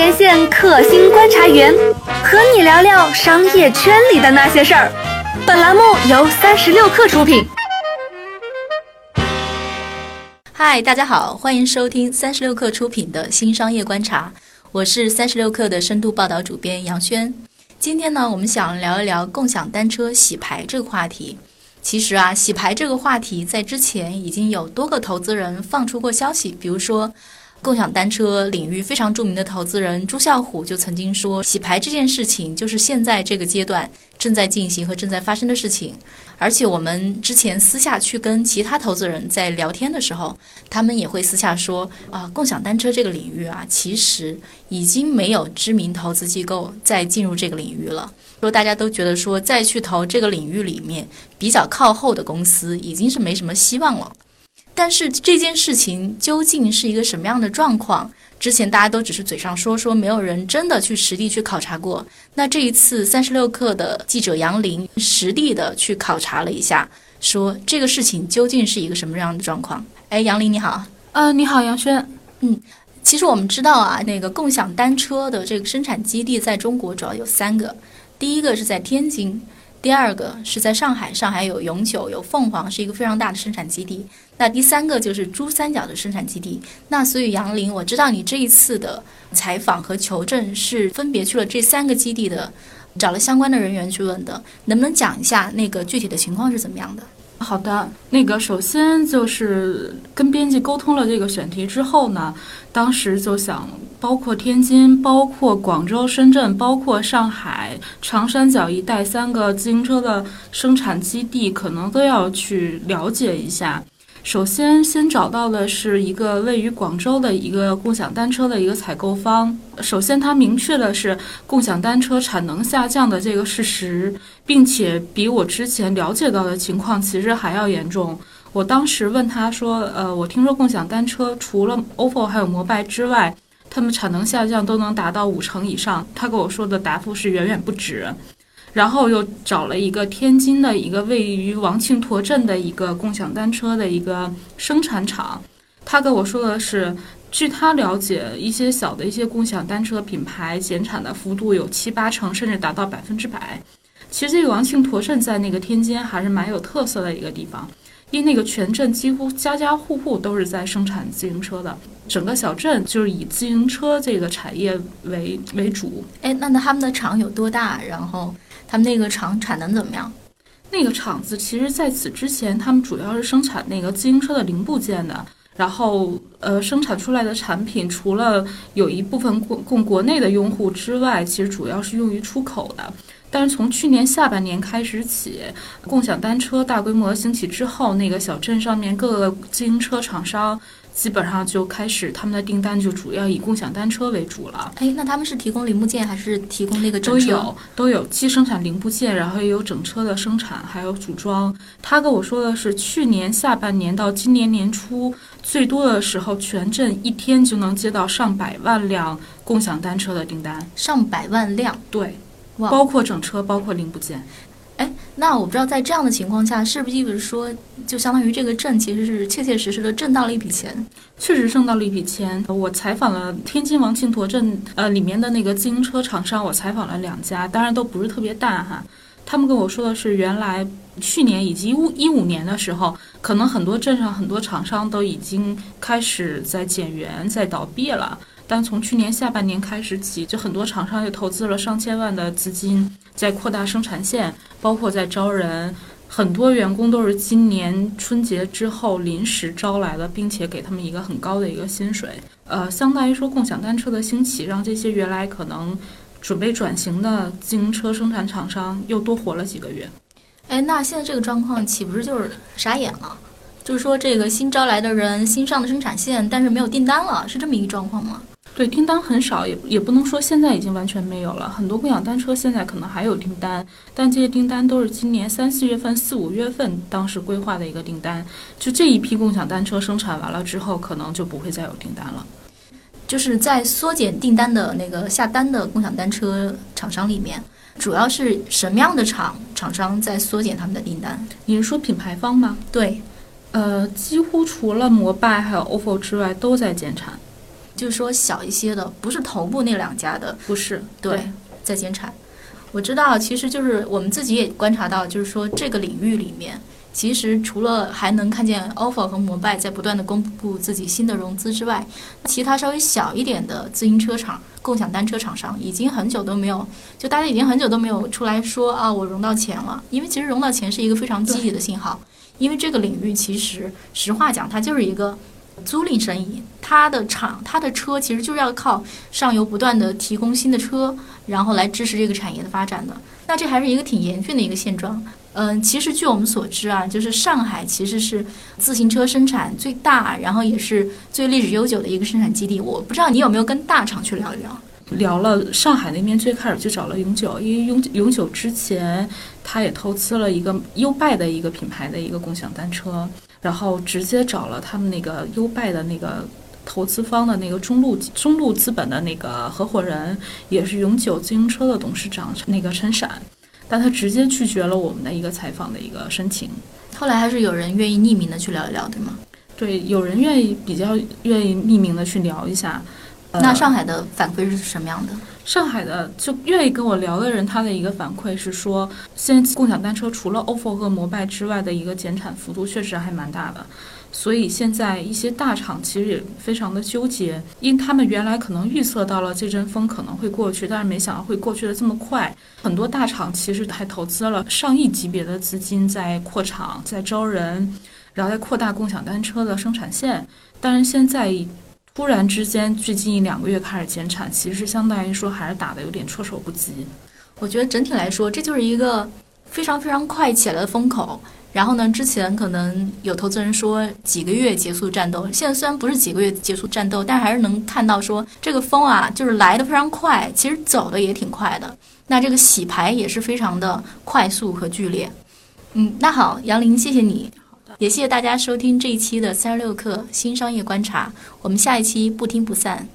连线克星观察员，和你聊聊商业圈里的那些事儿。本栏目由三十六氪出品。嗨，大家好，欢迎收听三十六氪出品的新商业观察，我是三十六氪的深度报道主编杨轩。今天呢，我们想聊一聊共享单车洗牌这个话题。其实啊，洗牌这个话题在之前已经有多个投资人放出过消息，比如说。共享单车领域非常著名的投资人朱啸虎就曾经说，洗牌这件事情就是现在这个阶段正在进行和正在发生的事情。而且我们之前私下去跟其他投资人在聊天的时候，他们也会私下说啊，共享单车这个领域啊，其实已经没有知名投资机构再进入这个领域了。说大家都觉得说再去投这个领域里面比较靠后的公司，已经是没什么希望了。但是这件事情究竟是一个什么样的状况？之前大家都只是嘴上说说，没有人真的去实地去考察过。那这一次三十六氪的记者杨林实地的去考察了一下，说这个事情究竟是一个什么样的状况？哎，杨林你好，呃，你好杨轩，嗯，其实我们知道啊，那个共享单车的这个生产基地在中国主要有三个，第一个是在天津。第二个是在上海，上海有永久有凤凰，是一个非常大的生产基地。那第三个就是珠三角的生产基地。那所以杨林，我知道你这一次的采访和求证是分别去了这三个基地的，找了相关的人员去问的，能不能讲一下那个具体的情况是怎么样的？好的，那个首先就是跟编辑沟通了这个选题之后呢，当时就想，包括天津、包括广州、深圳、包括上海、长三角一带三个自行车的生产基地，可能都要去了解一下。首先，先找到的是一个位于广州的一个共享单车的一个采购方。首先，他明确的是共享单车产能下降的这个事实，并且比我之前了解到的情况其实还要严重。我当时问他说：“呃，我听说共享单车除了 OPPO 还有摩拜之外，他们产能下降都能达到五成以上。”他给我说的答复是远远不止。然后又找了一个天津的一个位于王庆坨镇的一个共享单车的一个生产厂，他跟我说的是，据他了解，一些小的一些共享单车品牌减产的幅度有七八成，甚至达到百分之百。其实这个王庆坨镇在那个天津还是蛮有特色的一个地方，因为那个全镇几乎家家户户都是在生产自行车的，整个小镇就是以自行车这个产业为为主。哎，那那他们的厂有多大？然后？他们那个厂产能怎么样？那个厂子其实在此之前，他们主要是生产那个自行车的零部件的。然后，呃，生产出来的产品除了有一部分供供国内的用户之外，其实主要是用于出口的。但是从去年下半年开始起，共享单车大规模兴起之后，那个小镇上面各个自行车厂商。基本上就开始，他们的订单就主要以共享单车为主了。哎，那他们是提供零部件还是提供那个整车？都有，都有，既生产零部件，然后也有整车的生产，还有组装。他跟我说的是，去年下半年到今年年初，最多的时候，全镇一天就能接到上百万辆共享单车的订单。上百万辆？对，包括整车，包括零部件。哎，那我不知道在这样的情况下，是不是意味着说，就相当于这个镇其实是切切实实的挣到了一笔钱？确实挣到了一笔钱。我采访了天津王庆坨镇呃里面的那个自行车厂商，我采访了两家，当然都不是特别大哈。他们跟我说的是，原来去年以及一五年的时候，可能很多镇上很多厂商都已经开始在减员、在倒闭了。但从去年下半年开始起，就很多厂商又投资了上千万的资金，在扩大生产线，包括在招人。很多员工都是今年春节之后临时招来的，并且给他们一个很高的一个薪水。呃，相当于说共享单车的兴起，让这些原来可能准备转型的自行车生产厂商又多活了几个月。哎，那现在这个状况岂不是就是傻眼了？就是说这个新招来的人，新上的生产线，但是没有订单了，是这么一个状况吗？对，订单很少，也也不能说现在已经完全没有了。很多共享单车现在可能还有订单，但这些订单都是今年三四月份、四五月份当时规划的一个订单。就这一批共享单车生产完了之后，可能就不会再有订单了。就是在缩减订单的那个下单的共享单车厂商里面，主要是什么样的厂厂商在缩减他们的订单？你是说品牌方吗？对，呃，几乎除了摩拜还有 ofo 之外，都在减产。就是说小一些的，不是头部那两家的，不是对，在减产。我知道，其实就是我们自己也观察到，就是说这个领域里面，其实除了还能看见 ofo 和摩拜在不断的公布自己新的融资之外，其他稍微小一点的自行车厂、共享单车厂商已经很久都没有，就大家已经很久都没有出来说啊，我融到钱了。因为其实融到钱是一个非常积极的信号，因为这个领域其实实话讲，它就是一个。租赁生意，它的厂、它的车其实就是要靠上游不断的提供新的车，然后来支持这个产业的发展的。那这还是一个挺严峻的一个现状。嗯，其实据我们所知啊，就是上海其实是自行车生产最大，然后也是最历史悠久的一个生产基地。我不知道你有没有跟大厂去聊一聊？聊了，上海那边最开始就找了永久，因为永永久之前他也投资了一个优拜的一个品牌的一个共享单车。然后直接找了他们那个优拜的那个投资方的那个中路中路资本的那个合伙人，也是永久自行车的董事长那个陈闪，但他直接拒绝了我们的一个采访的一个申请。后来还是有人愿意匿名的去聊一聊，对吗？对，有人愿意比较愿意匿名的去聊一下。那上海的反馈是什么样的？上海的就愿意跟我聊的人，他的一个反馈是说，现在共享单车除了 ofo 和摩拜之外的一个减产幅度确实还蛮大的，所以现在一些大厂其实也非常的纠结，因他们原来可能预测到了这阵风可能会过去，但是没想到会过去的这么快。很多大厂其实还投资了上亿级别的资金在扩厂、在招人，然后在扩大共享单车的生产线，但是现在。突然之间，最近一两个月开始减产，其实相当于说还是打的有点措手不及。我觉得整体来说，这就是一个非常非常快起来的风口。然后呢，之前可能有投资人说几个月结束战斗，现在虽然不是几个月结束战斗，但还是能看到说这个风啊，就是来的非常快，其实走的也挺快的。那这个洗牌也是非常的快速和剧烈。嗯，那好，杨林，谢谢你。也谢谢大家收听这一期的三十六氪新商业观察，我们下一期不听不散。